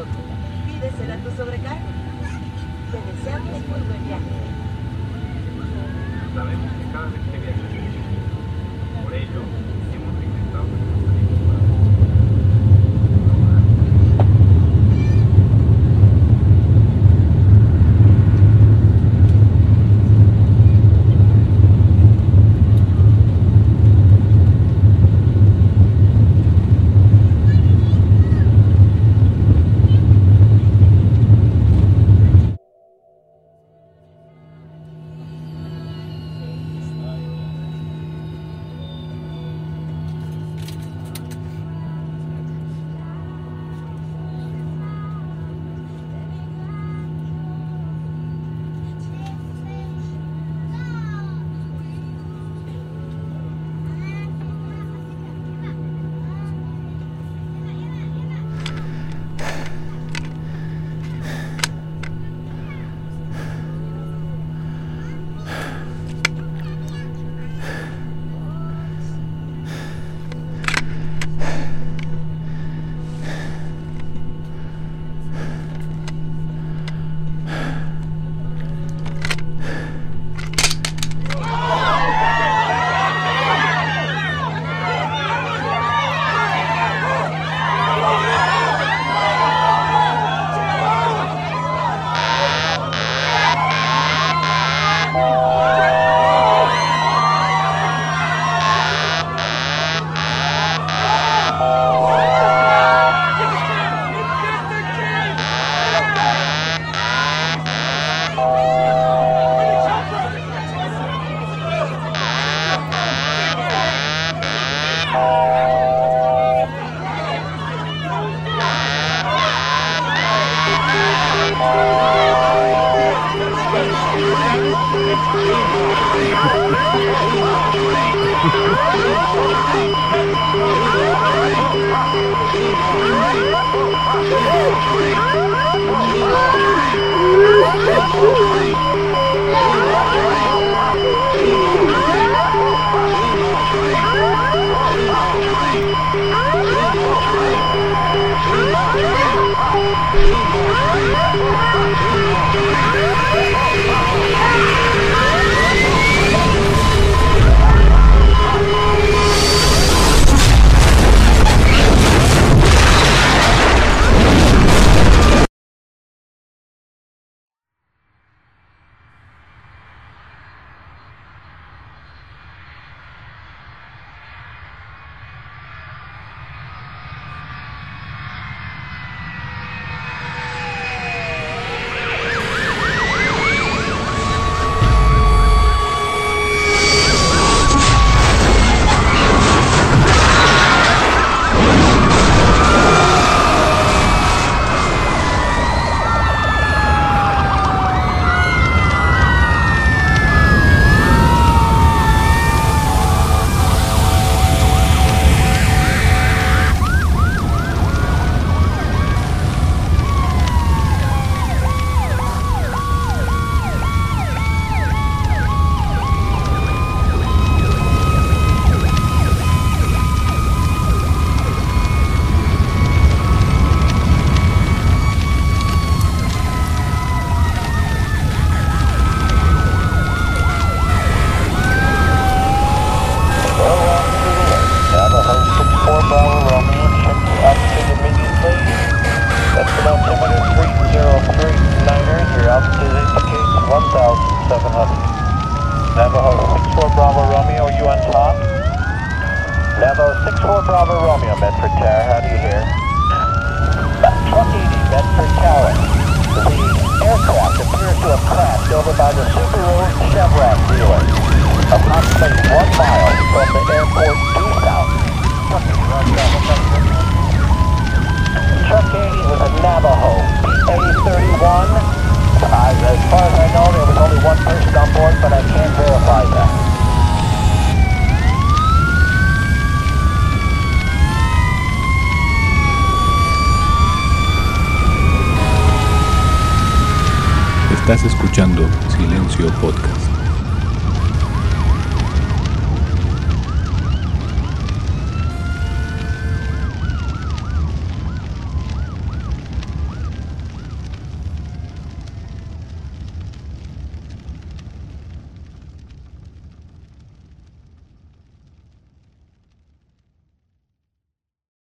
Coco. Pídesela tu sobrecargo. Te deseamos muy buen viaje. Sabemos que cada vez que viajas, por ello, Oh, my God. 64 Bravo Romeo, Medford Tower, how do you hear? Truck 80, Medford Tower. The aircraft appears to have crashed over by the Subaru Chevron dealer, approximately one mile from the airport due south. Truck 80, roger that. What's up, sir? Truck 80 was a Navajo PA-31. As far as I know, there was only one person on board, Estás escuchando Silencio Podcast.